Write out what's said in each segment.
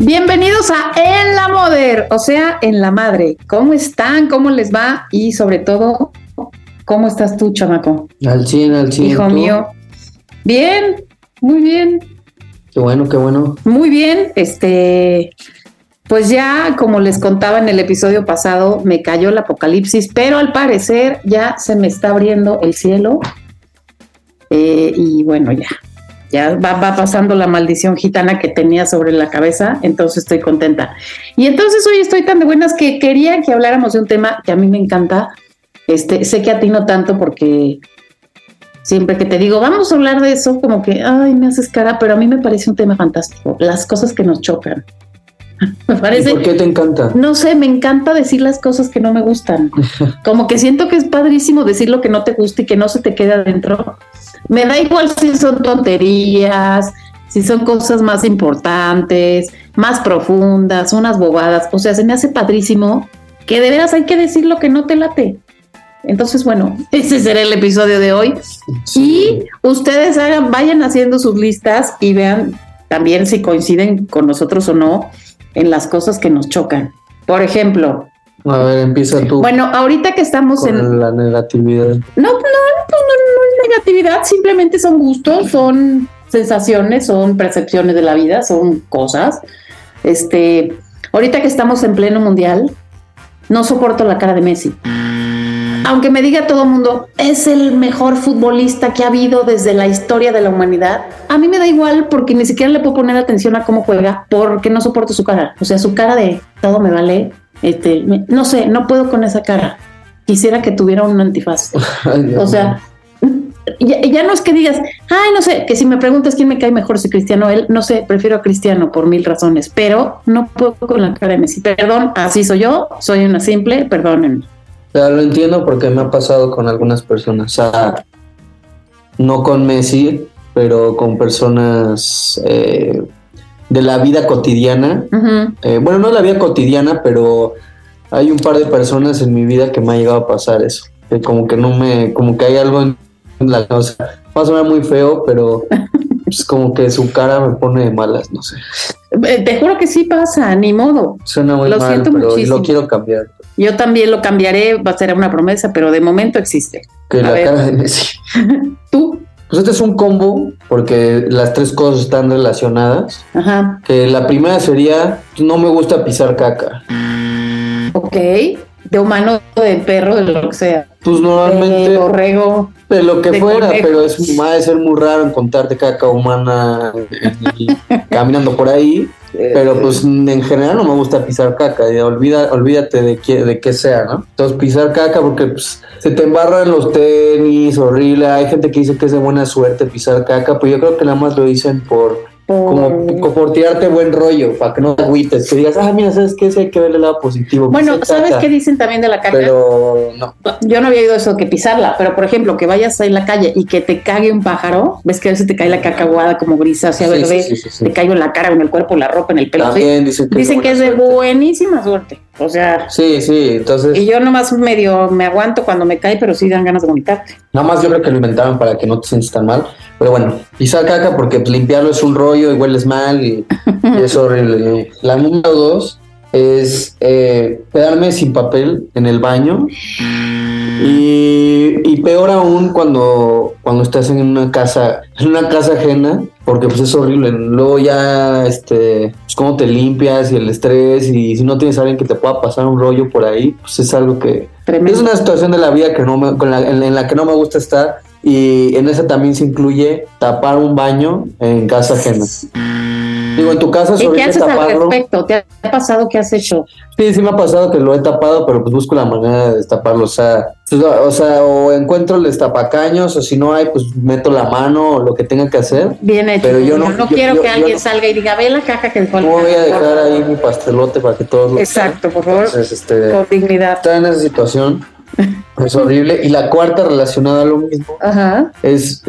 Bienvenidos a En la Moder, o sea, en la madre. ¿Cómo están? ¿Cómo les va? Y sobre todo, ¿cómo estás tú, chamaco? Al 100, al 100. Hijo ¿tú? mío. Bien, muy bien, Qué bueno, qué bueno. muy bien. Este, pues ya, como les contaba en el episodio pasado, me cayó el apocalipsis, pero al parecer ya se me está abriendo el cielo. Eh, y bueno, ya, ya va, va pasando la maldición gitana que tenía sobre la cabeza, entonces estoy contenta. Y entonces hoy estoy tan de buenas que quería que habláramos de un tema que a mí me encanta. Este, sé que a ti no tanto porque siempre que te digo, vamos a hablar de eso, como que, ay, me haces cara, pero a mí me parece un tema fantástico, las cosas que nos chocan. me ¿Y parece, por qué te encanta? no sé, me encanta decir las cosas que no me gustan. Como que siento que es padrísimo decir lo que no te gusta y que no se te queda adentro. Me da igual si son tonterías, si son cosas más importantes, más profundas, unas bobadas. O sea, se me hace padrísimo que de veras hay que decir lo que no te late. Entonces, bueno, ese será el episodio de hoy. Y ustedes hagan, vayan haciendo sus listas y vean también si coinciden con nosotros o no en las cosas que nos chocan. Por ejemplo, A ver, empieza tú bueno, ahorita que estamos en... la negatividad. No, no, pues no, no es negatividad, simplemente son gustos, son sensaciones, son percepciones de la vida, son cosas. Este, ahorita que estamos en pleno mundial, no soporto la cara de Messi. Aunque me diga todo el mundo, es el mejor futbolista que ha habido desde la historia de la humanidad, a mí me da igual porque ni siquiera le puedo poner atención a cómo juega porque no soporto su cara. O sea, su cara de todo me vale. Este, no sé, no puedo con esa cara. Quisiera que tuviera un antifaz. Ay, O sea, ya, ya no es que digas, ay, no sé, que si me preguntas quién me cae mejor, si Cristiano o él, no sé, prefiero a Cristiano por mil razones, pero no puedo con la cara de Messi. Perdón, así soy yo, soy una simple, perdónenme. O sea, lo entiendo porque me ha pasado con algunas personas. O sea, no con Messi, pero con personas eh, de la vida cotidiana. Eh, bueno, no la vida cotidiana, pero hay un par de personas en mi vida que me ha llegado a pasar eso. Que como que no me, como que hay algo en la, o sea, va a sonar muy feo, pero pues como que su cara me pone de malas, no sé. Eh, Te juro que sí pasa, ni modo. Suena muy Lo mal, siento pero muchísimo. lo quiero cambiar. Yo también lo cambiaré, va a ser una promesa, pero de momento existe. Que A la ver. cara de Messi. Tú, Pues este es un combo porque las tres cosas están relacionadas. ajá, Que la primera sería, no me gusta pisar caca. ok, de humano, de perro, de lo que sea. Pues De normalmente borrego. de lo que de fuera, conejo. pero es a ser muy raro encontrarte caca humana caminando por ahí. Pero pues en general no me gusta pisar caca, ya olvida, olvídate de que, de que sea, ¿no? Entonces pisar caca porque pues, se te embarran los tenis, horrible, hay gente que dice que es de buena suerte pisar caca, pero yo creo que nada más lo dicen por como, como por tirarte buen rollo, para que no te agüites, que digas, ah, mira, ¿sabes qué? Sí hay que ver el lado positivo. Bueno, ¿sabes caca". qué dicen también de la caca? Pero no. Yo no había oído eso que pisarla, pero por ejemplo, que vayas ahí en la calle y que te cague un pájaro, ves que a veces te cae la caca aguada como grisácea, Sí, verde, sí, te cae en la cara, en el cuerpo, en la ropa, en el pelo. También dicen que Dicen que es de buenísima suerte. O sea, Sí, sí, entonces... y yo nomás medio me aguanto cuando me cae, pero sí dan ganas de vomitar. Nada más yo creo que lo inventaron para que no te sientas tan mal. Pero bueno, pisar caca porque limpiarlo es un rollo y hueles mal y, y es horrible. La número dos es eh, quedarme sin papel en el baño. Y, y peor aún cuando, cuando estás en una casa, en una casa ajena, porque pues es horrible. Luego ya, este, pues cómo te limpias y el estrés y si no tienes a alguien que te pueda pasar un rollo por ahí, pues es algo que, Tremendo. es una situación de la vida que no me- con la- en, en la que no me gusta estar y en esa también se incluye tapar un baño en casa ajena. Digo, en tu casa ¿Y qué haces al taparlo. respecto? ¿Te ha pasado qué has hecho? Sí, sí me ha pasado que lo he tapado, pero pues busco la manera de destaparlo. O sea, pues, o sea, o encuentro el destapacaños, o si no hay, pues meto la mano o lo que tenga que hacer. Bien hecho. Pero yo no- yo- quiero yo- que yo alguien no- salga y diga, ve la caja que el No voy a gato". dejar ahí mi pastelote para que todos lo Exacto, por favor. Entonces, este, Con dignidad. está en esa situación. Es horrible. Y la cuarta relacionada a lo mismo Ajá. es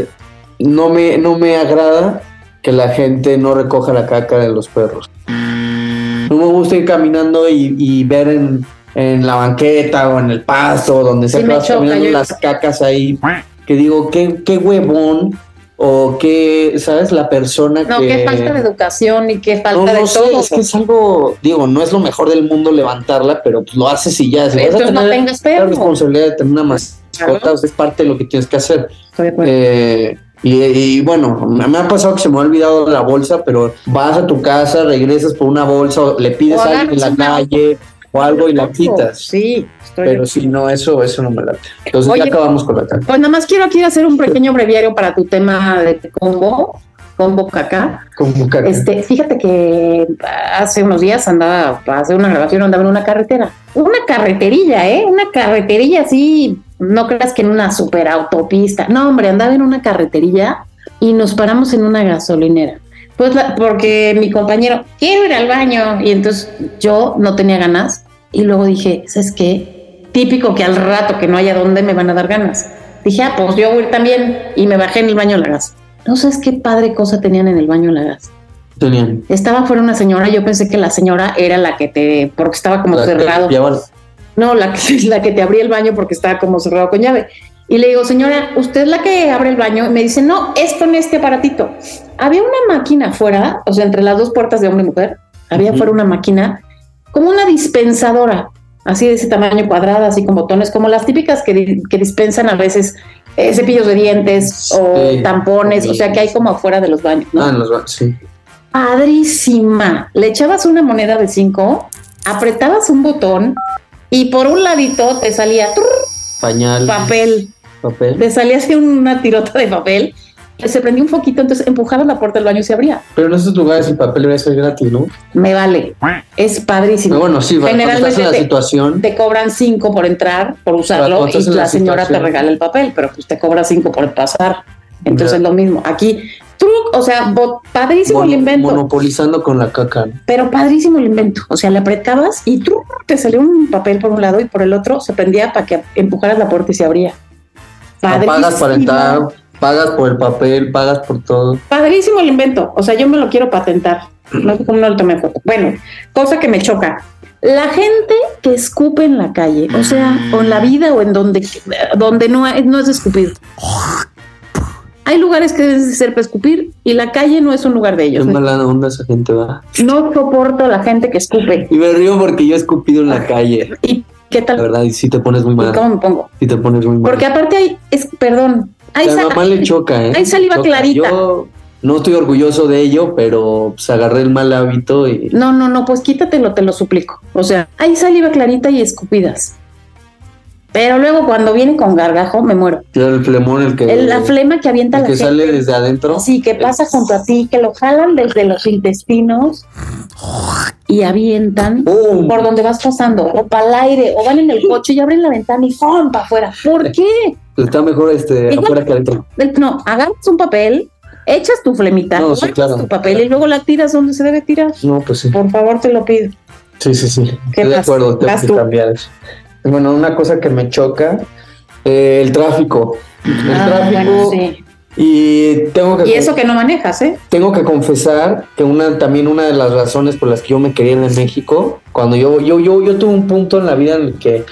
no me, no me agrada que la gente no recoja la caca de los perros. No me gusta ir caminando y, y ver en, en la banqueta o en el pasto, donde Sí, me vas choca, caminando yo- las cacas ahí, que digo, qué, qué huevón o qué, ¿sabes? La persona No, que... qué falta de educación y qué falta No, de no sé, todo. es que es algo, digo, no es lo mejor del mundo levantarla, pero pues lo haces y ya. Si vas a Entonces no tengas la responsabilidad de tener una mascota, Claro. es parte de lo que tienes que hacer. Estoy de acuerdo. Eh, y, y bueno, me ha pasado que se me ha olvidado la bolsa, pero vas a tu casa, regresas por una bolsa, o le pides O a alguien en la calle o algo y la quitas. Sí, estoy Pero si no, eso, eso no me late. Entonces Oye, ya acabamos con la caca. Pues nada más quiero aquí hacer un pequeño breviario para tu tema de combo, combo caca. Como caca. Este, fíjate que hace unos días andaba, para hacer una grabación, andaba en una carretera. Una carreterilla, ¿eh? Una carreterilla así, no creas que en una super autopista. No, hombre, andaba en una carreterilla y nos paramos en una gasolinera. Pues la- porque mi compañero, quiero ir al baño. Y entonces yo no tenía ganas. Y luego dije, ¿sabes qué? Típico que al rato que no haya dónde me van a dar ganas. Dije, ah, pues yo voy a ir también. Y me bajé en el baño de la gas. No sabes qué padre cosa tenían en el baño de la gas. Tenían. Estaba fuera una señora, yo pensé que la señora era la que te, porque estaba como La que cerrado. No, la que, la que te abría el baño porque estaba como cerrado con llave. Y le digo, señora, ¿usted es la que abre el baño? Y me dice, no, es con este aparatito. Había una máquina afuera, o sea, entre las dos puertas de hombre y mujer, había afuera una máquina, como una dispensadora, así de ese tamaño cuadrada, así con botones, como las típicas que, que dispensan a veces eh, cepillos de dientes o Sí. tampones, o sea, que hay como afuera de los baños, ¿no? Ah, en los ba- sí. padrísima. Le echabas una moneda de 5, apretabas un botón y por un ladito te salía Pañal. papel. Papel. Te salía así una tirota de papel. Se prendía un foquito, entonces empujabas la puerta del baño y se abría. Pero en esos lugares el papel debe ser gratis, ¿no? Me vale. Es padrísimo. Pero bueno, sí, cuando estás Generalmente en la te- situación. Te cobran 5 por entrar, por usarlo, y la, la señora te regala el papel, pero pues te cobra 5 por pasar. Entonces es lo mismo. Aquí, truc, o sea, padrísimo el invento. monopolizando con la caca. Pero padrísimo el invento. O sea, le apretabas y ¡tru! te salió un papel por un lado y por el otro se prendía para que empujaras la puerta y se abría. Pagas para entrar, pagas por el papel, pagas por todo. Padrísimo el invento. O sea, yo me lo quiero patentar. No sé cómo no le tomé foto. Bueno, cosa que me choca. La gente que escupe en la calle, o sea, o en la vida o en donde, donde no, es- no es escupir. Hay lugares que deben de ser para escupir y la calle no es un lugar de ellos. mala onda esa gente, va. No soporto a la gente que escupe. Y me río porque yo he escupido en la calle. ¿Y qué La tal? verdad, y sí te pones muy ¿Y mal. cómo me pongo? Sí te pones muy mal. Porque aparte hay, es, perdón, hay, a mi sa- mamá le choca, ¿eh? hay saliva Choca. clarita. Yo no estoy orgulloso de ello, pero pues agarré el mal hábito y. No, no, no, pues quítatelo, te lo suplico. O sea, hay saliva clarita y escupidas. Pero luego cuando viene con gargajo, me muero. El flemón el que. El- la flema que avienta el la que gente. sale desde adentro. Sí, que pasa junto a ti, que lo jalan desde los intestinos y avientan por donde vas pasando, o para el aire, o van en el coche y abren la ventana y ¡pum! para afuera. ¿Por qué? Está mejor este, Igual- afuera que adentro. No, agarras un papel, echas tu flemita, No, sí, claro. tu papel y luego la tiras donde se debe tirar. No, pues sí. Por favor, te lo pido. Sí, sí, sí. ¿Qué Estoy de acuerdo, tengo que cambiar eso. Bueno, una cosa que me choca, eh, el tráfico. El Ah, tráfico. bueno, sí. Y tengo que Y eso que no manejas, ¿eh? tengo que confesar que una también una de las razones por las que yo me quería ir de México, cuando yo yo yo yo tuve un punto en la vida en el que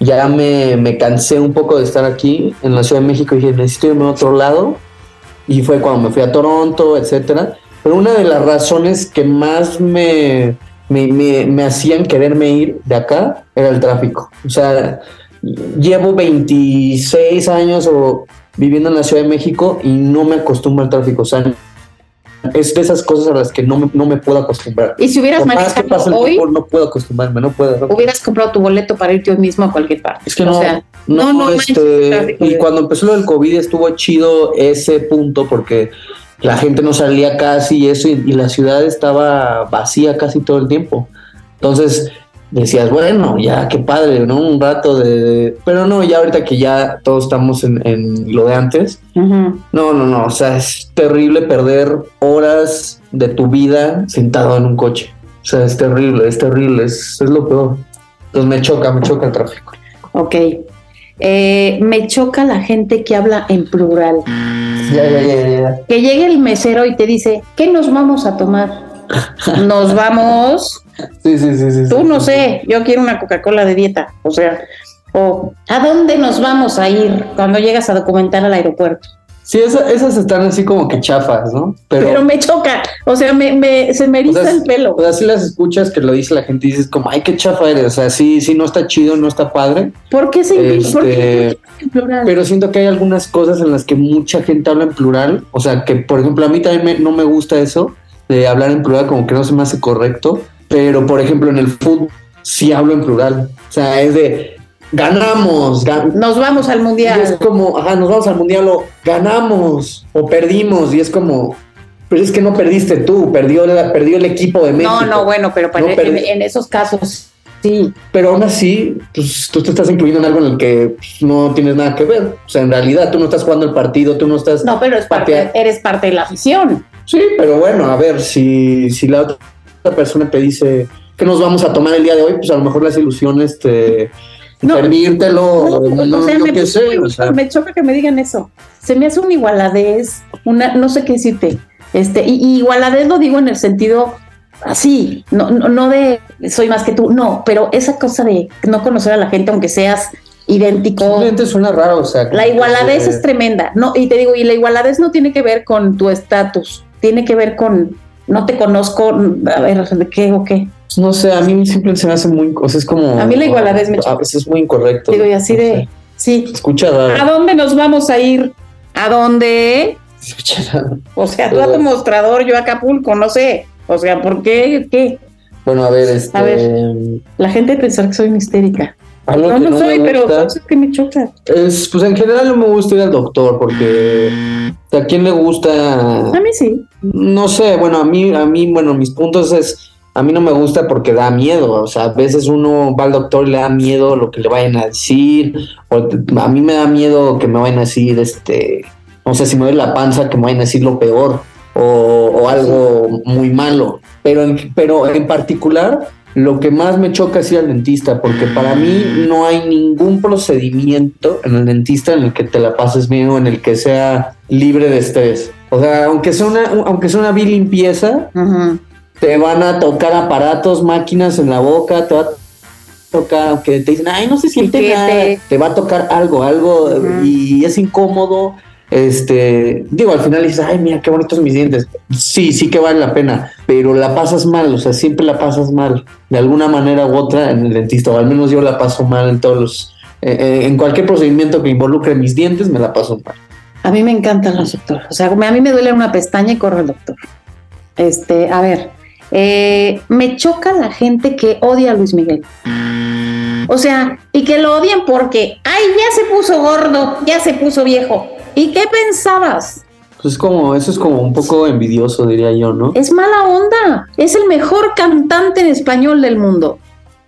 ya me, me cansé un poco de estar aquí en la Ciudad de México y dije, necesito irme a otro lado. Y fue cuando me fui a Toronto, etcétera. Pero una de las razones que más me, me, me, me hacían quererme ir de acá era el tráfico. O sea, llevo 26 años o viviendo en la Ciudad de México y no me acostumbro al tráfico. O sea, es de esas cosas a las que no me, no me puedo acostumbrar. Y si hubieras Por más que hoy, tiempo, no puedo acostumbrarme, no puedo. hubieras comprado tu boleto para irte hoy mismo a cualquier parte. Es que O no, sea, no, no, no este, y cuando empezó lo del COVID estuvo chido ese punto porque la gente no salía casi y eso, y, y la ciudad estaba vacía casi todo el tiempo. Entonces decías, bueno, ya qué padre, ¿no? Un rato de... Pero no, ya ahorita que ya todos estamos en, en lo de antes, no, no, no, o sea, es terrible perder horas de tu vida sentado en un coche. O sea, es terrible, es terrible, es, es lo peor. Entonces me choca, me choca el tráfico. Ok. Eh, me choca la gente que habla en plural. Ya, ya, ya, ya. Que llegue el mesero y te dice, ¿qué nos vamos a tomar? Nos vamos, Sí, sí, sí, sí. tú sí, no sí. sé, yo quiero una Coca-Cola de dieta. O sea, o ¿a dónde nos vamos a ir cuando llegas a documentar al aeropuerto? Sí, esa- esas están así como que chafas, ¿no? Pero, Pero, me choca, o sea, me, me- se me eriza O sea, el pelo. o sea, si las escuchas que lo dice la gente y dices como, ay, qué chafa eres. O sea, sí, sí, no está chido, no está padre. ¿Por qué se Este, ¿por qué en plural? Pero siento que hay algunas cosas en las que mucha gente habla en plural. O sea, que por ejemplo a mí también me- no me gusta eso de hablar en plural, como que no se me hace correcto. Pero por ejemplo en el fútbol sí hablo en plural. O sea, es de ganamos, gan- Nos vamos al y es mundial. como, ajá, nos vamos al mundial o ganamos o perdimos. Y es como, pero es que no perdiste tú, perdió, la- perdió el equipo de México. No, no, bueno, pero para- No, en, esos casos sí. Pero aún así, pues tú te estás incluyendo en algo en el que pues, no tienes nada que ver. O sea, en realidad tú no estás jugando el partido, tú no estás. No, pero es parte, eres parte de la afición. Sí, pero bueno, a ver, si, si la otra persona te dice que nos vamos a tomar el día de hoy, pues a lo mejor las ilusiones te. No. No, no, o sea, yo me, qué sé, o sea, me choca que me digan eso. Se me hace una igualadez, una, no sé qué decirte. Este, y, y igualadez lo digo en el sentido así, no, no, no de soy más que tú, no, pero esa cosa de no conocer a la gente aunque seas idéntico. suena raro, o sea. La igualadez es tremenda, no, y te digo, y la igualadez no tiene que ver con tu estatus, tiene que ver con no te conozco, a ver, ¿de qué o qué? No sé, a mí simplemente se me hace muy. O sea, es como. A mí la igualadez me choca. A veces es muy incorrecto. Digo, y así no de, sé. sí, Escucha ¿a dónde nos vamos a ir? ¿A dónde? Escucha. O sea, tú a tu mostrador, yo a Acapulco, no sé. O sea, ¿por qué? ¿Qué? Bueno, a ver, este. A ver. La gente pensar que soy una histérica. algo No, que no, me soy, pero sé qué me choca. Es, pues en general no me gusta ir al doctor porque a quién le gusta, A mí sí. No sé, bueno, a mí, a mí, bueno, mis puntos es, a mí no me gusta porque da miedo, o sea, a veces uno va al doctor y le da miedo lo que le vayan a decir, o a mí me da miedo que me vayan a decir, este, no sé, si me duele la panza, que me vayan a decir lo peor o, o algo muy malo, pero en, pero en particular lo que más me choca es ir al dentista, porque para mí no hay ningún procedimiento en el dentista en el que te la pases bien o en el que sea libre de estrés. O sea, aunque sea una, aunque sea una vil limpieza, te van a tocar aparatos, máquinas en la boca, te va a tocar, aunque te dicen, ay, no se siente nada, te- te va a tocar algo, algo, y es incómodo. Este, digo, al final dices, ay, mira qué bonitos mis dientes. Sí, sí que vale la pena, pero la pasas mal, o sea, siempre la pasas mal, de alguna manera u otra en el dentista, o al menos yo la paso mal en todos los, eh, eh, en cualquier procedimiento que involucre mis dientes, me la paso mal. A mí me encantan los doctores. O sea, a mí me duele una pestaña y corre el doctor. Este, a ver, eh, me choca la gente que odia a Luis Miguel. O sea, y que lo odian porque, ay, ya se puso gordo, ya se puso viejo. ¿Y qué pensabas? Pues es como, eso es como un poco envidioso, diría yo, ¿no? Es mala onda. Es el mejor cantante en español del mundo.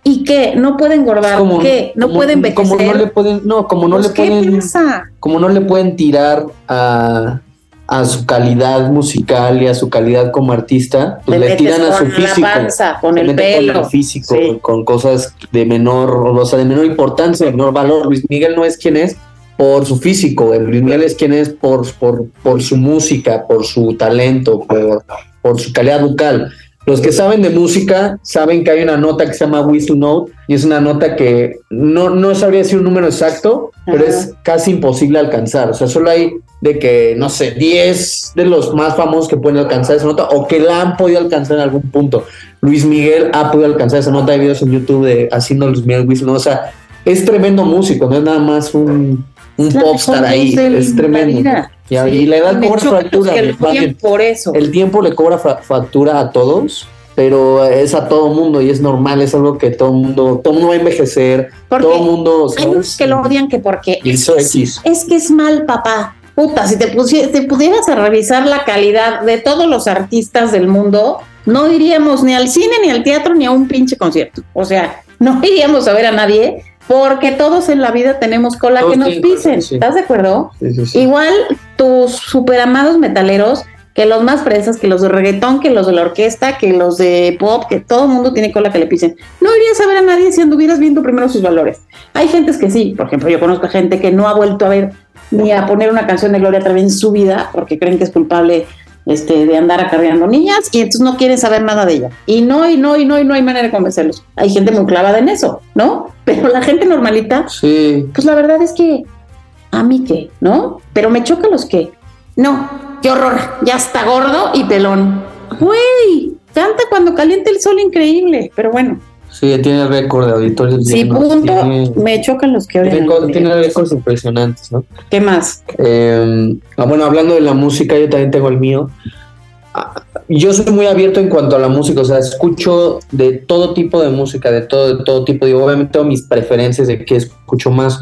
¿Y qué? ¿No puede engordar? Como- ¿Qué? ¿No como- puede envejecer? Como no le pueden, no, como no Pues, le ¿Qué pueden, piensa? como no le pueden tirar a, a su calidad musical y a su calidad como artista, pues Le le, tiran a su la físico. panza, con el pelo. Con el físico, Sí. con cosas de menor, o sea, de menor importancia, de menor valor. Luis Miguel no es quien es por su físico, el Luis Miguel es quien es por, por, por su música, por su talento, por, por su calidad vocal. Los que saben de música saben que hay una nota que se llama whistle note y es una nota que no, no sabría decir un número exacto, pero es casi imposible alcanzar. O sea, solo hay de que, no sé, 10 de los más famosos que pueden alcanzar esa nota o que la han podido alcanzar en algún punto. Luis Miguel ha podido alcanzar esa nota. Hay videos en YouTube de haciendo Luis Miguel whistle note. O sea, es tremendo músico, no es nada más un, un popstar ahí. Es tremendo. Y, a- Sí, y la edad cobra bien. por eso. El tiempo le cobra fa- factura a todos, pero es a todo mundo y es normal, es algo que todo mundo, todo mundo va a envejecer, Porque todo mundo hay unos que lo odian que porque X. es que es mal papá. puta, si te, te pudieras a revisar la calidad de todos los artistas del mundo, no iríamos ni al cine, ni al teatro, ni a un pinche concierto. O sea, no iríamos a ver a nadie porque todos en la vida tenemos cola Todos que nos pisen. sí. ¿Estás de acuerdo? Sí, sí, sí. Igual tus super amados metaleros, que los más fresas, que los de reggaetón, que los de la orquesta, que los de pop, que todo el mundo tiene cola que le pisen. No irías a ver a nadie si anduvieras viendo primero sus valores. Hay gentes que sí, por ejemplo, yo conozco gente que no ha vuelto a ver ni a poner una canción de Gloria Trevi en su vida porque creen que es culpable este, de andar acarreando niñas y entonces no quieren saber nada de ella. Y no, y no, y no, y no hay manera de convencerlos. Hay gente muy clavada en eso, ¿no? Pero la gente normalita, Sí, pues la verdad es que a mí qué, ¿no? Pero me choca los que. No, qué horror, ya está gordo y pelón. Güey, canta cuando caliente el sol increíble, pero bueno, sí, tiene récord de auditorios. sí, punto. Tiene, Me chocan los que tiene, odian. tiene récords impresionantes, ¿no? ¿Qué más? Eh, ah, bueno, hablando de la música, yo también tengo el mío. Ah, Yo soy muy abierto en cuanto a la música, o sea, escucho de todo tipo de música, de todo, de todo tipo. Digo, obviamente tengo mis preferencias de qué escucho más,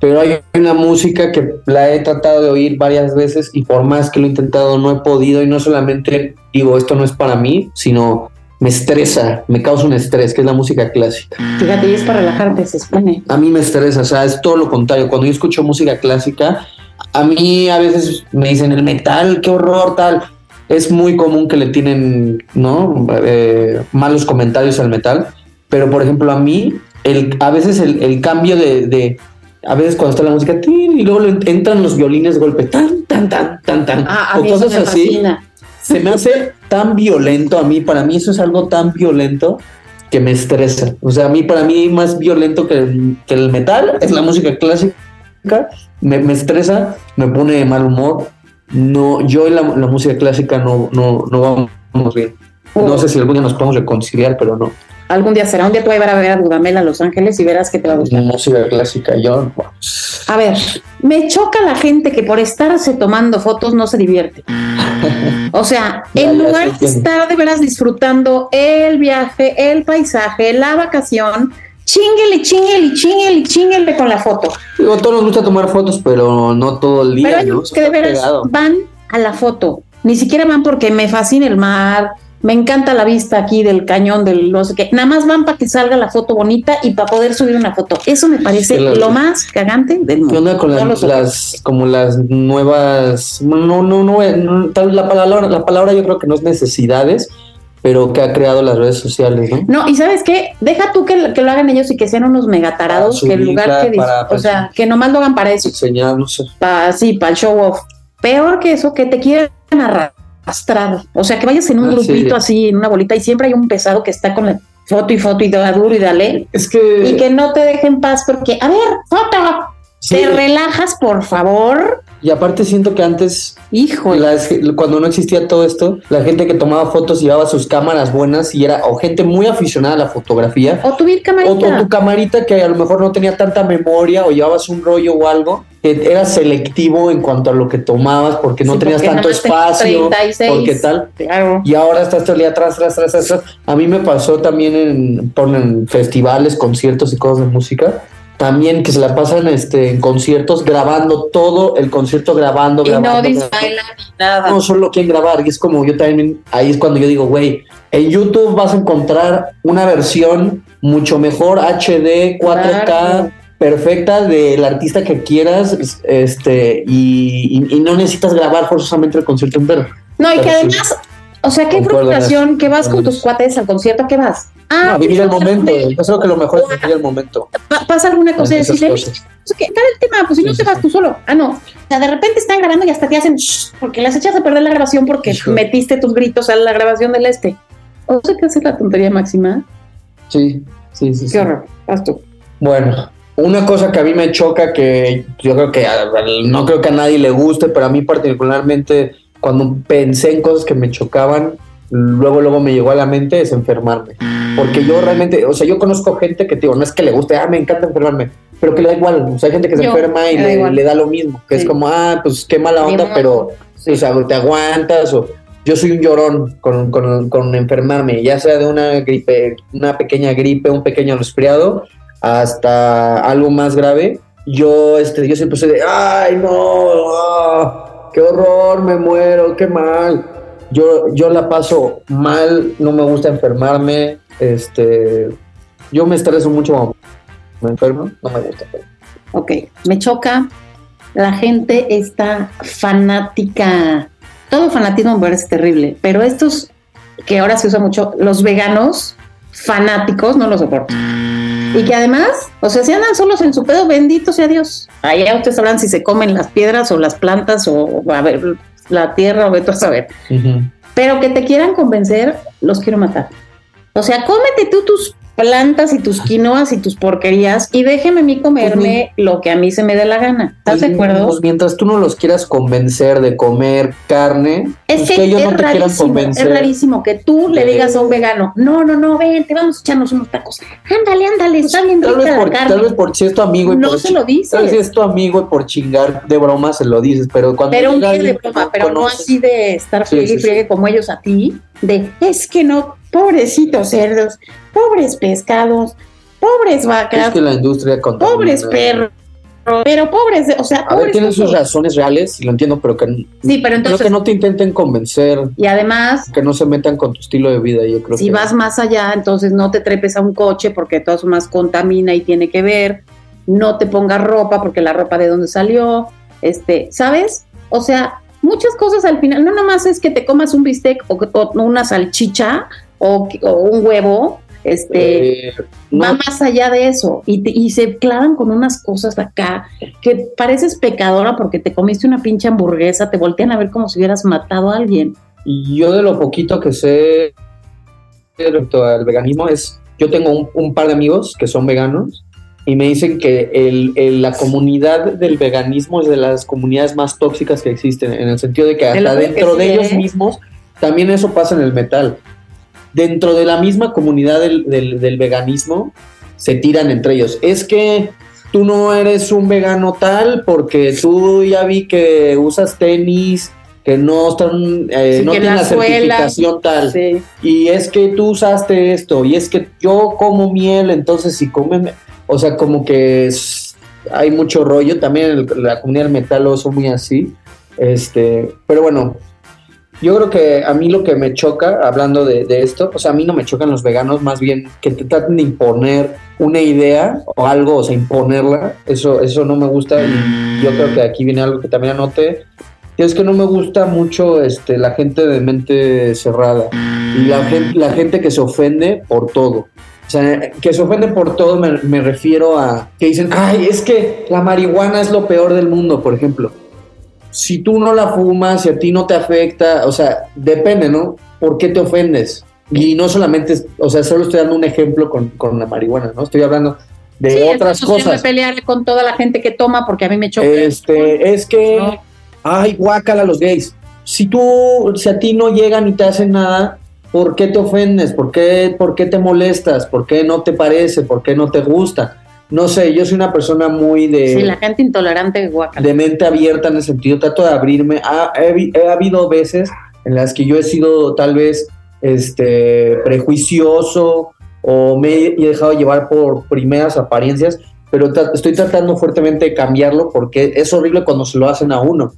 pero hay una música que la he tratado de oír varias veces y por más que lo he intentado no he podido y no solamente digo esto no es para mí, sino me estresa, me causa un estrés, que es la música clásica. Fíjate, y es para relajarte, se expone. A mí me estresa, o sea, es todo lo contrario. Cuando yo escucho música clásica, a mí a veces me dicen el metal, qué horror, tal. Es muy común que le tienen, ¿no? Eh, malos comentarios al metal. Pero, por ejemplo, a mí, el, a veces el, el cambio de, de- A veces cuando está la música, tin, y luego entran los violines de golpe, tan, tan, tan, tan, tan. Ah, o cosas así. Se me hace tan violento a mí, para mí eso es algo tan violento que me estresa. O sea, a mí, para mí, más violento que el, que el metal es la música clásica. Me, me estresa, me pone de mal humor. No, yo y la, la música clásica no, no, no vamos bien. No sé si algún día nos podemos reconciliar, pero no. Algún día será, un día tú vas a ir a ver a Dudamel a Los Ángeles y verás que te va a gustar. Música clásica, yo. A ver, me choca la gente que por estarse tomando fotos no se divierte. O sea, Ya, en ya, lugar de estar de veras disfrutando el viaje, el paisaje, la vacación, chinguele, chinguele, chinguele, chinguele con la foto. Digo, a todos nos gusta tomar fotos, pero no todo el día. Pero ¿no? que de veras pegado. van a la foto. Ni siquiera van porque me fascina el mar, me encanta la vista aquí del cañón, del no sé qué. Nada más van para que salga la foto bonita y para poder subir una foto. Eso me parece lo más cagante del mundo. ¿Qué onda con las, como las nuevas, no, no, no, no, tal la palabra, la palabra yo creo que no es necesidades, pero que ha creado las redes sociales, ¿no? No, y sabes qué, deja tú que, que lo hagan ellos y que sean unos megatarados, que en lugar que, para- o sea, que nomás lo hagan para eso, Enseñar, no sé. para sí, para el show off. Peor que eso, que te quieran arrastrar, o sea, que vayas en un Ah, grupito sí. así, en una bolita, y siempre hay un pesado que está con la foto y foto y da duro y dale, Es que... y que no te dejen paz porque, a ver, foto, sí, te relajas, por favor, y aparte siento que antes, las- cuando no existía todo esto, la gente que tomaba fotos llevaba sus cámaras buenas y era o gente muy aficionada a la fotografía, O tu vir o tu, camarita. camarita que a lo mejor no tenía tanta memoria o llevabas un rollo o algo, que era selectivo en cuanto a lo que tomabas porque no Sí, tenías porque tanto espacio, 36. porque tal. Claro. Y ahora estás todo el día atrás, atrás, atrás, atrás. A mí me pasó también en, en festivales, conciertos y cosas de música. También que se la pasan este, en conciertos grabando todo el concierto, grabando, Y no grabando. grabando. nada. No solo quieren grabar. Y es como yo también, ahí es cuando yo digo, güey, en YouTube vas a encontrar una versión mucho mejor HD, 4K, Claro. perfecta del artista que quieras, este, y, y- y no necesitas grabar forzosamente el concierto entero. No, y que sí. además, o sea, qué frustración que vas con tus cuates al concierto, ¿qué vas? Ah, No, vivir el momento. me- Yo creo que lo mejor es vivir el momento. pa- pasa alguna cosa y decirle, cosas. "Pues, ¿qué tal el tema? Pues si no te vas tú solo. Ah, no. O sea, de repente están grabando y hasta te hacen "Shh", porque las echas a perder la grabación porque Hijo. metiste tus gritos a la grabación del este. O sea, que hace la tontería máxima. Sí, sí, sí. sí. Qué horror. Haz tú. Bueno, una cosa que a mí me choca, que yo creo que a- no creo que a nadie le guste, pero a mí particularmente, cuando pensé en cosas que me chocaban, luego, luego me llegó a la mente es enfermarme. Porque yo realmente, o sea, yo conozco gente que, digo, no es que le guste, ah, me encanta enfermarme, pero que le da igual. O sea, hay gente que se Yo, enferma y le, da lo mismo, que Sí. es como, ah, pues qué mala onda, pero, o sea, te aguantas o... Yo soy un llorón con, con, con enfermarme, ya sea de una gripe, una pequeña gripe, un pequeño resfriado, hasta algo más grave. yo, este, yo siempre soy de, ay, no, ah, qué horror, me muero, qué mal. Yo, yo la paso mal, no me gusta enfermarme, este, yo me estreso mucho cuando me enfermo, no me gusta. Ok, me choca. La gente está fanática. Todo fanatismo me parece terrible, pero estos que ahora se usa mucho, los veganos fanáticos, no los soporto. Y que además, o sea, si andan solos en su pedo, bendito sea Dios. Allá ustedes sabrán si se comen las piedras o las plantas o, a ver, la tierra o veto a saber. Pero que te quieran convencer, los quiero matar. O sea, cómete tú tus plantas y tus quinoas y tus porquerías y déjeme a mí comerme lo que a mí se me dé la gana. ¿Estás de acuerdo? Pues mientras tú no los quieras convencer de comer carne, es pues que, ellos no te quieran convencer. Es rarísimo que tú le digas a un vegano, no, no, no, ven, te vamos a echarnos unos tacos. Ándale, ándale, está bien tal vez por, Tal vez por si es tu amigo y no se lo dices. Tal vez si es tu amigo y por chingar de broma se lo dices, pero cuando Pero un de broma, pero no así de estar feliz y friegue como ellos a ti, de es que no pobrecitos cerdos, pobres pescados, pobres vacas. Es que la industria Pobres perros. Pero pobres, o sea, a ver, tienen sus razones reales, y lo entiendo, pero que, sí, pero entonces, que no te intenten convencer. Y además, que no se metan con tu estilo de vida, yo creo. Si vas más allá, entonces no te trepes a un coche porque de todas formas contamina y tiene que ver. No te pongas ropa porque la ropa de dónde salió, este, ¿sabes? O sea, muchas cosas al final, no nomás es que te comas un bistec o, o una salchicha o, un huevo, este eh, va más allá de eso. Y, y, se clavan con unas cosas acá que pareces pecadora porque te comiste una pinche hamburguesa, te voltean a ver como si hubieras matado a alguien. Y yo de lo poquito que sé respecto al veganismo es, yo tengo un, par de amigos que son veganos y me dicen que el, la comunidad del veganismo es de las comunidades más tóxicas que existen, en el sentido de que hasta dentro de ellos ¿eh? mismos también eso pasa en el metal. Dentro de la misma comunidad del, veganismo se tiran entre ellos. Es que tú no eres un vegano tal porque tú ya vi que usas tenis que no están eh, no tienen la, certificación tal. Y es que tú usaste esto y es que yo como miel entonces si comen o sea como que hay mucho rollo. También la comunidad del metal son muy así. Este pero bueno yo creo que a mí lo que me choca, hablando de, esto, o sea, a mí no me chocan los veganos, más bien que te traten de imponer una idea o algo, o sea, imponerla, eso, eso no me gusta. Y yo creo que aquí viene algo que también anoté, que es que no me gusta mucho este, la gente de mente cerrada y la la gente que se ofende por todo. O sea, que se ofende por todo me, me refiero a que dicen, ay, es que la marihuana es lo peor del mundo, por ejemplo si tú no la fumas, si a ti no te afecta, o sea, depende, ¿no? ¿Por qué te ofendes? Y no solamente, o sea, solo estoy dando un ejemplo con, la marihuana, ¿no? Estoy hablando de otras cosas. Me pelear con toda la gente que toma porque a mí me choca. Este, es que, ay, guácala los gays. Si tú, si a ti no llegan y te hacen nada, ¿por qué te ofendes? ¿Por qué, ¿Por qué te molestas? ¿Por qué no te parece? ¿Por qué no te gusta? no sé, yo soy una persona muy de... Sí, la gente intolerante, guaca. De mente abierta en el sentido, trato de abrirme. Ha, he, habido veces en las que yo he sido tal vez este, prejuicioso o me he dejado llevar por primeras apariencias, pero estoy tratando fuertemente de cambiarlo porque es horrible cuando se lo hacen a uno.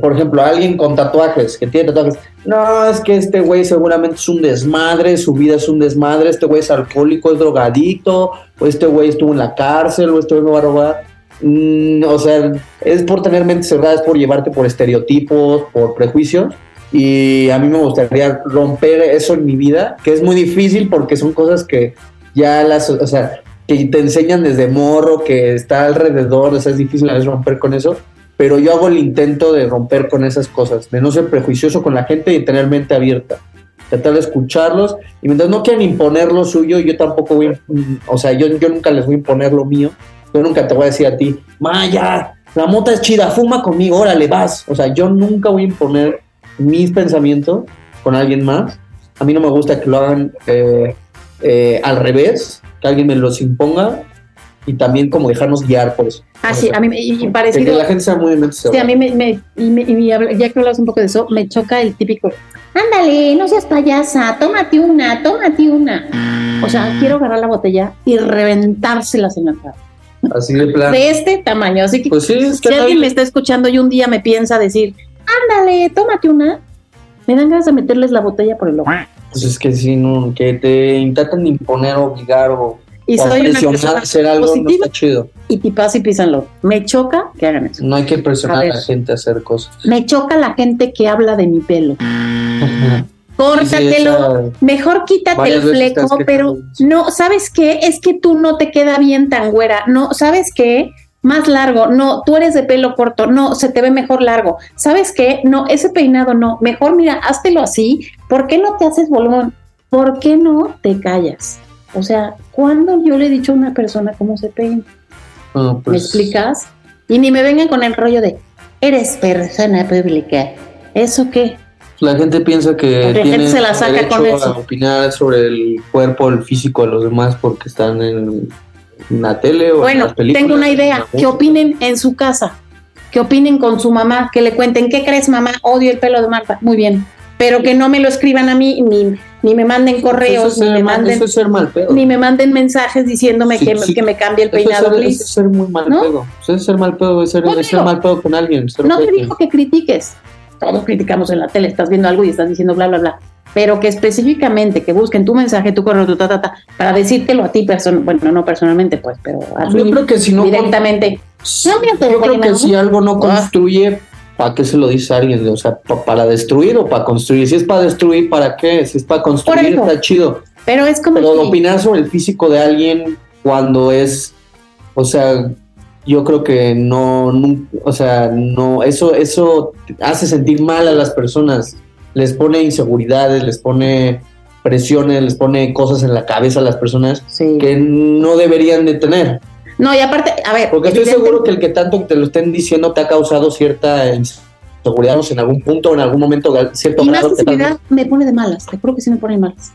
Por ejemplo, alguien con tatuajes, que tiene tatuajes, no, es que este güey seguramente es un desmadre, su vida es un desmadre, este güey es alcohólico, es drogadito, o este güey estuvo en la cárcel, o este güey me va a robar. Mm, o sea, es por tener mente cerrada, es por llevarte por estereotipos, por prejuicios. Y a mí me gustaría romper eso en mi vida, que es muy difícil porque son cosas que ya las, o sea, que te enseñan desde morro, que está alrededor, o sea, es difícil a veces romper con eso, pero yo hago el intento de romper con esas cosas, de no ser prejuicioso con la gente y tener mente abierta, tratar de escucharlos, y mientras no quieran imponer lo suyo, yo tampoco voy, o sea, yo, yo nunca les voy a imponer lo mío, yo nunca te voy a decir a ti, Maya, la mota es chida, fuma conmigo, órale, vas, o sea, yo nunca voy a imponer mis pensamientos con alguien más, a mí no me gusta que lo hagan eh, eh, al revés, que alguien me los imponga y también como dejarnos guiar por eso. Ah, sí, a mí me parecido. Que la gente sea muy Sí, a mí me, me y, ya que hablas un poco de eso, me choca el típico, ándale, no seas payasa, tómate una, tómate una. O sea, quiero agarrar la botella y reventárselas en la cara. Así de plan. de este tamaño. Así que Pues sí, es que si alguien me está escuchando y un día me piensa decir, ándale, tómate una, me dan ganas de meterles la botella por el ojo. Pues es que sí, no, que te intentan imponer, obligar o, Y o soy una presionar persona a hacer algo, positiva no está chido. y tipas y pisanlo. Me choca que hagan eso. No hay que presionar A la gente a hacer cosas. Me choca la gente que habla de mi pelo. Córtatelo. Sí, Mejor quítate el fleco, pero no, ¿sabes qué? Es que tú no te queda bien tan güera. No, ¿sabes qué? Más largo. No, tú eres de pelo corto. No, se te ve mejor largo. ¿Sabes qué? No, ese peinado no. Mejor mira, háztelo así. ¿Por qué no te haces volumen? ¿Por qué no te callas? O sea, ¿cuándo yo le he dicho a una persona cómo se peina? no, ¿Me pues, explicas? Y ni me vengan con el rollo de, eres persona pública. ¿Eso qué? La gente piensa que La gente tiene se la saca derecho con a eso. opinar sobre el cuerpo, el físico de los demás porque están en, en la tele o en Bueno, las películas. tengo una en idea. Que opinen en su casa. Que opinen con su mamá. Que le cuenten, ¿qué crees, mamá? Odio el pelo de Marta. Muy bien. Pero que no me lo escriban a mí, ni, ni me manden Eso correos, ni me mal- manden, eso es ser mal pedo. ni me manden mensajes diciéndome Sí, que, sí. que me cambie el Eso es peinado, please. eso es ser muy mal ¿No? pedo. Eso es ser mal pedo, es ser, No es ser digo. mal pedo con alguien. No te digo que critiques. Todos criticamos en la tele, estás viendo algo y estás diciendo bla, bla, bla. Pero que específicamente que busquen tu mensaje, tu correo, tu ta, ta, ta, para decírtelo a ti, bueno, no personalmente, pues, pero a Yo creo que si no. directamente. No, yo creo que si algo no Ah. construye, ¿para qué se lo dice a alguien? O sea, pa- para destruir o para construir. Si es para destruir, ¿para qué? Si es para construir, está chido. Pero es como. Pero si- opinar sobre el físico de alguien cuando es, o sea, yo creo que no, o sea, no, eso, eso hace sentir mal a las personas, les pone inseguridades, les pone presiones, les pone cosas en la cabeza a las personas Sí. que no deberían de tener. No, y aparte, a ver. Porque estoy seguro que el que tanto te lo estén diciendo te ha causado cierta inseguridad o sea, en algún punto o en algún momento, cierto Y más grado tal sensibilidad me pone de malas, te juro que sí me pone de malas.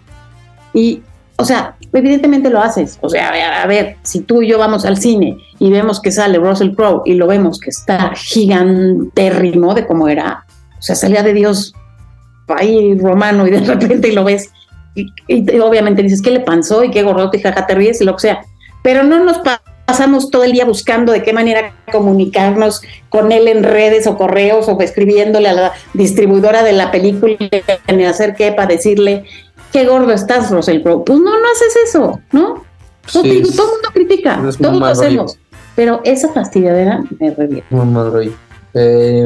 Y, o sea, evidentemente lo haces. O sea, a ver, a ver, si tú y yo vamos al cine y vemos que sale Russell Crowe y lo vemos que está gigantérrimo de cómo era, o sea, salía de Dios ahí romano y de repente lo ves y, y te- obviamente dices, ¿qué le pasó? Y qué gordote y jaja te ríes y lo que sea. Pero no nos pa- pasamos todo el día buscando de qué manera comunicarnos con él en redes o correos o escribiéndole a la distribuidora de la película ni hacer qué para decirle qué gordo estás, Russell Crowe. Pues no, no haces eso, ¿no? Sí, te digo, todo el mundo critica, todos lo rollo. hacemos. Pero esa fastidiadera me revienta. Eh,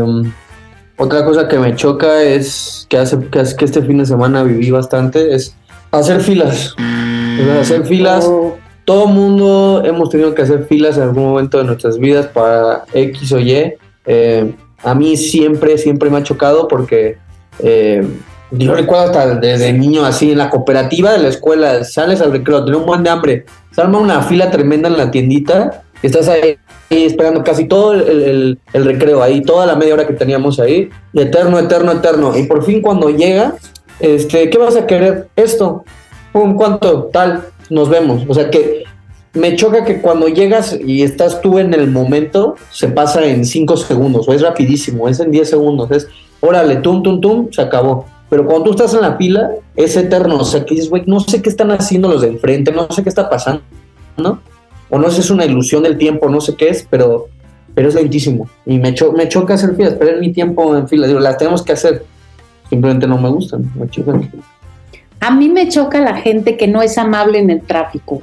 otra cosa que me choca es que hace que, hace- que este fin de semana viví bastante es hacer filas. O sea, hacer filas. Oh, Todo mundo hemos tenido que hacer filas en algún momento de nuestras vidas para X o Y. Eh, a mí siempre, siempre me ha chocado porque eh, yo recuerdo hasta desde niño así en la cooperativa de la escuela, sales al recreo, tienes un buen de hambre, se arma una fila tremenda en la tiendita, estás ahí esperando casi todo el, recreo ahí, toda la media hora que teníamos ahí, eterno, eterno, eterno. Y por fin cuando llega, este, ¿qué vas a querer? Esto, pum, ¿cuánto? Tal, nos vemos. O sea que me choca que cuando llegas y estás tú en el momento, se pasa en 5 segundos, o es rapidísimo, es en 10 segundos, es órale, tum, tum, tum, se acabó. Pero cuando tú estás en la fila, es eterno. O sea, que dices, güey, no sé qué están haciendo los de enfrente, no sé qué está pasando, ¿no? O no sé si es una ilusión del tiempo, no sé qué es, pero, pero es lentísimo. Y me, cho- me choca hacer filas, perder mi tiempo en fila. Digo, las tenemos que hacer. Simplemente no me gustan, me chocan. A mí me choca la gente que no es amable en el tráfico.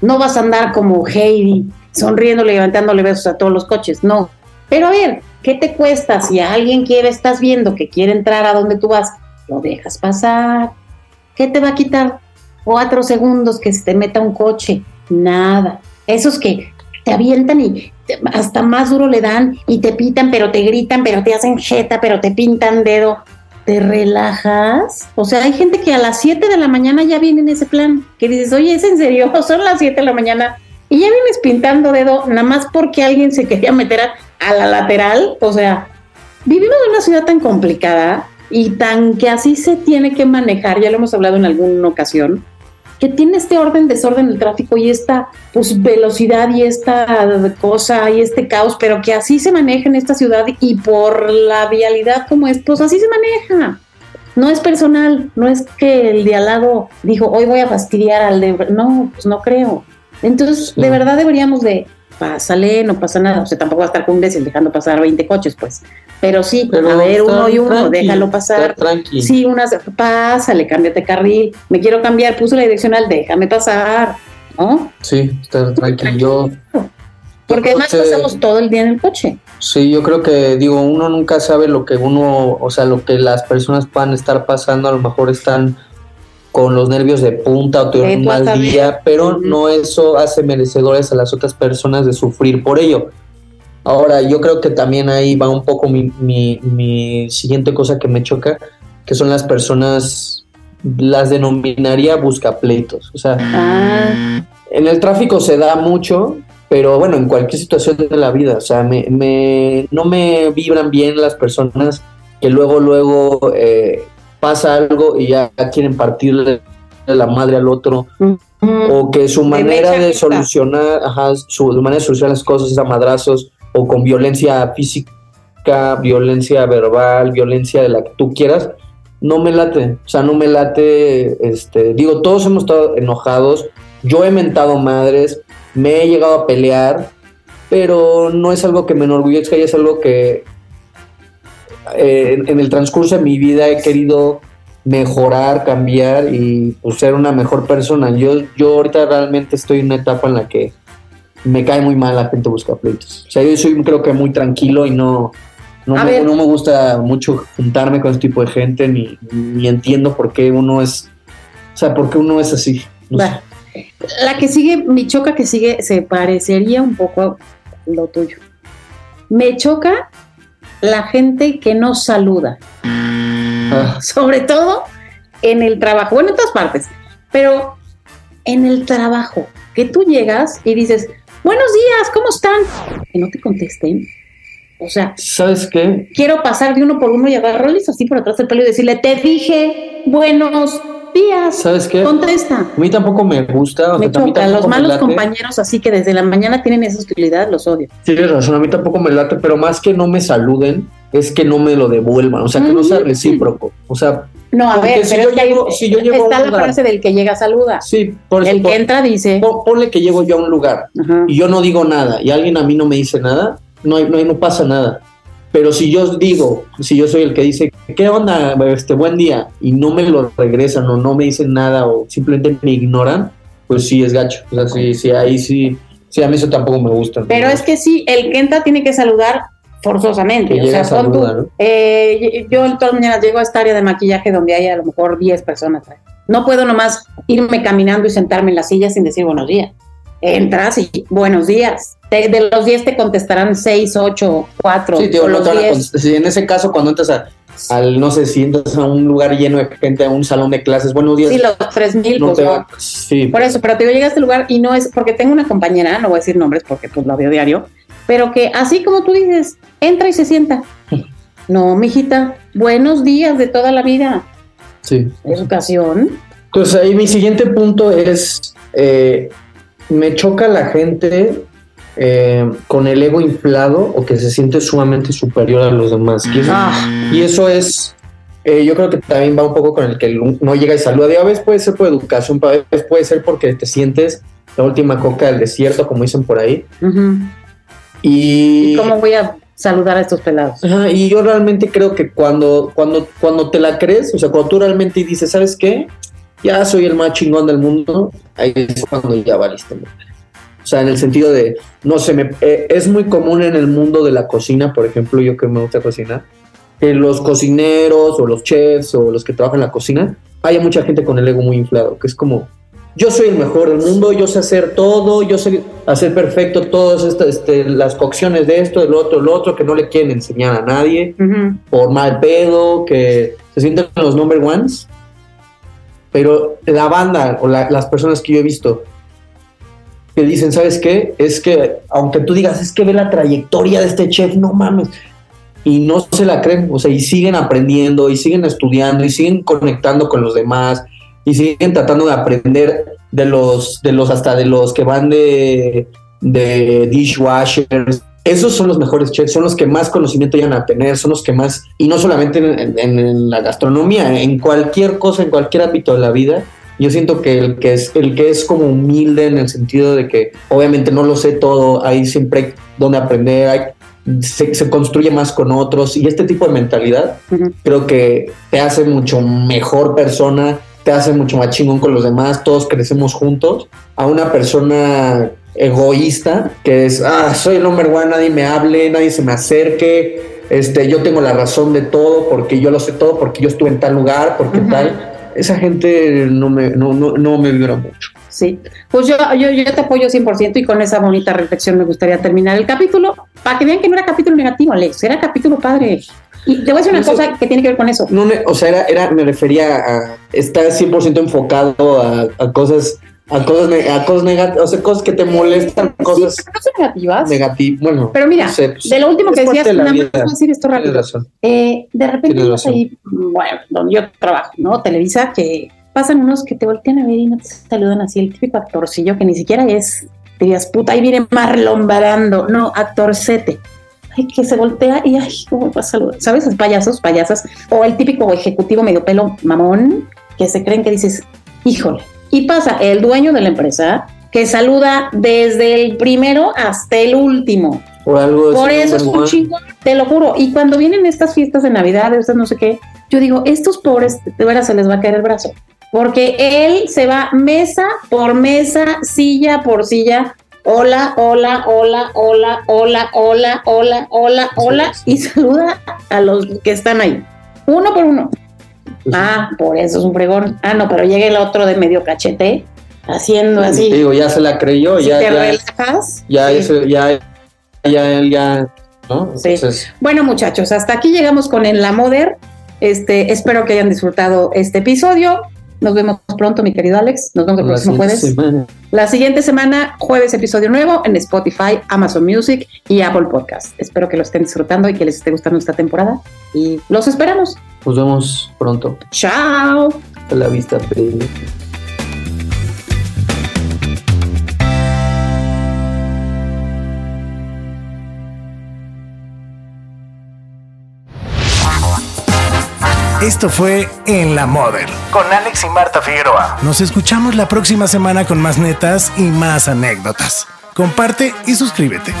No vas a andar como Heidi, sonriéndole, levantándole besos a todos los coches, no. Pero a ver, ¿qué te cuesta si a alguien quiere, estás viendo que quiere entrar a donde tú vas, lo dejas pasar? ¿Qué te va a quitar cuatro segundos que se te meta un coche? Nada. Esos que te avientan y hasta más duro le dan y te pitan, pero te gritan, pero te hacen jeta, pero te pintan dedo. ¿Te relajas? O sea, hay gente que a las 7 de la mañana ya viene en ese plan, que dices, oye, ¿es en serio? Son las 7 de la mañana y ya vienes pintando dedo nada más porque alguien se quería meter a, la lateral. O sea, vivimos en una ciudad tan complicada y tan que así se tiene que manejar, ya lo hemos hablado en alguna ocasión, que tiene este orden, desorden el tráfico y esta pues velocidad y esta cosa y este caos, pero que así se maneja en esta ciudad y por la vialidad como es, pues así se maneja. No es personal, no es que el de al lado dijo, hoy voy a fastidiar al de... No, pues no creo. Entonces, de verdad deberíamos de, pásale, no pasa nada. O sea, tampoco va a estar con un imbécil dejando pasar 20 coches, pues. Pero sí, Pero a ver, uno y uno, tranqui, déjalo pasar. tranqui. Sí, unas, pásale, cámbiate carril. Me quiero cambiar, puso la direccional, déjame pasar. ¿No? Sí, está tranquilo. Porque además Coche- pasamos todo el día en el coche. Sí, yo creo que, digo, uno nunca sabe lo que uno, o sea, lo que las personas puedan estar pasando, a lo mejor están con los nervios de punta o tuvieron un mal día, pero no eso hace merecedores a las otras personas de sufrir por ello. Ahora, yo creo que también ahí va un poco mi, mi, mi siguiente cosa que me choca, que son las personas, las denominaría buscapleitos. O sea, Ah, en el tráfico se da mucho, pero bueno, en cualquier situación de la vida, o sea, me, me- no me vibran bien las personas que luego, luego eh, pasa algo y ya quieren partirle la madre al otro, mm, o que su manera de solucionar, ajá, su manera de solucionar las cosas es a madrazos, o con violencia física, violencia verbal, violencia de la que tú quieras, no me late, o sea, no me late, este, digo, todos hemos estado enojados, yo he mentado madres, me he llegado a pelear, pero no es algo que me enorgullezca y es algo que eh, en, en el transcurso de mi vida he querido mejorar, cambiar y pues, ser una mejor persona. Yo, yo ahorita realmente estoy en una etapa en la que me cae muy mal la gente busca pleitos. O sea, yo soy creo que muy tranquilo y no, no, me, no me gusta mucho juntarme con ese tipo de gente ni, ni entiendo por qué uno es, o sea, por qué uno es así. No. La que sigue, mi choca que sigue, se parecería un poco a lo tuyo. Me choca la gente que no saluda. Ah, sobre todo en el trabajo, bueno, en todas partes, pero en el trabajo, que tú llegas y dices, buenos días, ¿cómo están? Que no te contesten. O sea, ¿Sabes qué? quiero pasar de uno por uno y agarrarles así por atrás del pelo y decirle, te dije, buenos días. ¿Sabes qué? Contesta. A mí tampoco me gusta. o Me sea, a mí los malos compañeros así que desde la mañana tienen esa hostilidad, los odio. Tienes razón, a mí tampoco me late, pero más que no me saluden, es que no me lo devuelvan, o sea, que no sea recíproco. O sea, No, a ver, si pero yo es que llego- si yo llego a está un la lugar- frase del que llega saluda. sí, por eso, El por- que entra dice, pon- ponle que llego yo a un lugar ajá, y yo no digo nada y alguien a mí no me dice nada, no, hay- no, no pasa nada. Pero si yo digo, si yo soy el que dice, ¿qué onda? Este buen día, y no me lo regresan o no me dicen nada o simplemente me ignoran, pues sí es gacho. O sea, sí, sí, ahí sí, sí, a mí eso tampoco me gusta. Pero es que sí, el que entra tiene que saludar forzosamente. O sea, tú, saluda, ¿no? eh, yo todas las mañanas llego a esta área de maquillaje donde hay a lo mejor 10 personas. No puedo nomás irme caminando y sentarme en la silla sin decir buenos días. Entras y buenos días. Te- de los 10 te contestarán 6, 8, 4. Sí, tío, no los te van a 10. contestar. Sí, en ese caso, cuando entras a, al, no sé, si entras a un lugar lleno de gente, a un salón de clases, buenos días. Sí, los 3000, no pues no. sí, Por eso, pero te digo, llega a este lugar y no es, porque tengo una compañera, no voy a decir nombres porque pues la veo diario, pero que así como tú dices, entra y se sienta. No, mijita, buenos días de toda la vida. sí. Educación. Entonces ahí mi siguiente punto es, eh, me choca la gente eh, con el ego inflado o que se siente sumamente superior a los demás. Y eso, Ah, y eso es, eh, yo creo que también va un poco con el que no llega y saluda. A veces puede ser por educación, a veces puede ser porque te sientes la última coca del desierto, como dicen por ahí. ujú. Y, ¿Y cómo voy a saludar a estos pelados? Ajá, y yo realmente creo que cuando, cuando, cuando te la crees, o sea, cuando tú realmente dices, ¿sabes qué? Ya soy el más chingón del mundo, ahí es cuando ya valiste. O sea, en el sentido de, no sé, me, eh, es muy común en el mundo de la cocina, por ejemplo, yo que me gusta cocinar, que los cocineros o los chefs o los que trabajan en la cocina, haya mucha gente con el ego muy inflado, que es como, yo soy el mejor del mundo, yo sé hacer todo, yo sé hacer perfecto todas estas, este, las cocciones de esto, del otro, lo otro, que no le quieren enseñar a nadie por mal pedo, que se sienten los number ones. Pero la banda o la- las personas que yo he visto que dicen, ¿sabes qué? Es que, aunque tú digas, es que ve la trayectoria de este chef, no mames. Y no se la creen, o sea, y siguen aprendiendo, y siguen estudiando, y siguen conectando con los demás, y siguen tratando de aprender de los, de los, hasta de los que van de, de dishwashers. Esos son los mejores chefs, son los que más conocimiento llegan a tener, son los que más, y no solamente en, en- en la gastronomía, en cualquier cosa, en cualquier ámbito de la vida, Yo siento que el que es, el que es como humilde en el sentido de que obviamente no lo sé todo, hay siempre donde aprender, hay, se, se, construye más con otros y este tipo de mentalidad uh -huh. creo que te hace mucho mejor persona, te hace mucho más chingón con los demás, todos crecemos juntos, a una persona egoísta que es, ah, soy el number one, nadie me hable, nadie se me acerque, este, yo tengo la razón de todo porque yo lo sé todo, porque yo estuve en tal lugar, porque uh -huh. tal. Esa gente no me, no, no, no me vibra mucho. Sí, pues yo, yo, yo te apoyo 100% y con esa bonita reflexión me gustaría terminar el capítulo, para que vean que no era capítulo negativo, Alex, era capítulo padre. Y te voy a decir una Eso, cosa que tiene que ver con eso. No me, o sea, era, era, me refería a estar 100% enfocado a, a cosas a cosas, a cosas negativas, o sea, cosas que te molestan, cosas negativas. negativas. Bueno, pero mira, no sé, pues, de lo último que es decías, de voy a decir esto rápido. Tienes razón. Eh, de repente ahí, bueno, donde yo trabajo, ¿no? Televisa, que pasan unos que te voltean a ver y no te saludan así, el típico actorcillo que ni siquiera es, dirías, puta, ahí viene Marlon Barando, no, actorcete. Ay, que se voltea y ay, ¿cómo va a saludar? ¿Sabes? Payasos, payasas, o el típico ejecutivo medio pelo mamón, que se creen que dices, híjole. Y pasa el dueño de la empresa que saluda desde el primero hasta el último. Por algo Por eso es un chingón, te lo juro. Y cuando vienen estas fiestas de Navidad, estas no sé qué, yo digo, estos pobres, de veras se les va a caer el brazo. Porque él se va mesa por mesa, silla por silla. Hola, hola, hola, hola, hola, hola, hola, hola, hola. Y saluda a los que están ahí. Uno por uno. Ah, por eso es un fregón. Ah, no, pero llega el otro de medio cachete, haciendo así. Digo, ya se la creyó, Si ya, te ya, relajas. ya, sí. eso, ya, ya, ya, ¿no? Sí. Entonces, Bueno, muchachos, hasta aquí llegamos con el La Moder. Este, espero que hayan disfrutado este episodio. Nos vemos pronto, mi querido Alex. Nos vemos el la próximo jueves. semana. La siguiente semana, jueves, episodio nuevo en Spotify, Amazon Music y Apple Podcast. Espero que lo estén disfrutando y que les esté gustando esta temporada. Y los esperamos. Nos vemos pronto. Chao. A la vista, baby. Esto fue En la Model con Alex y Marta Figueroa. Nos escuchamos la próxima semana con más netas y más anécdotas. Comparte y suscríbete.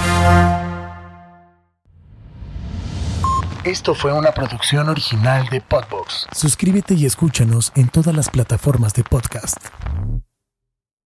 Esto fue una producción original de Podbox. Suscríbete y escúchanos en todas las plataformas de podcast.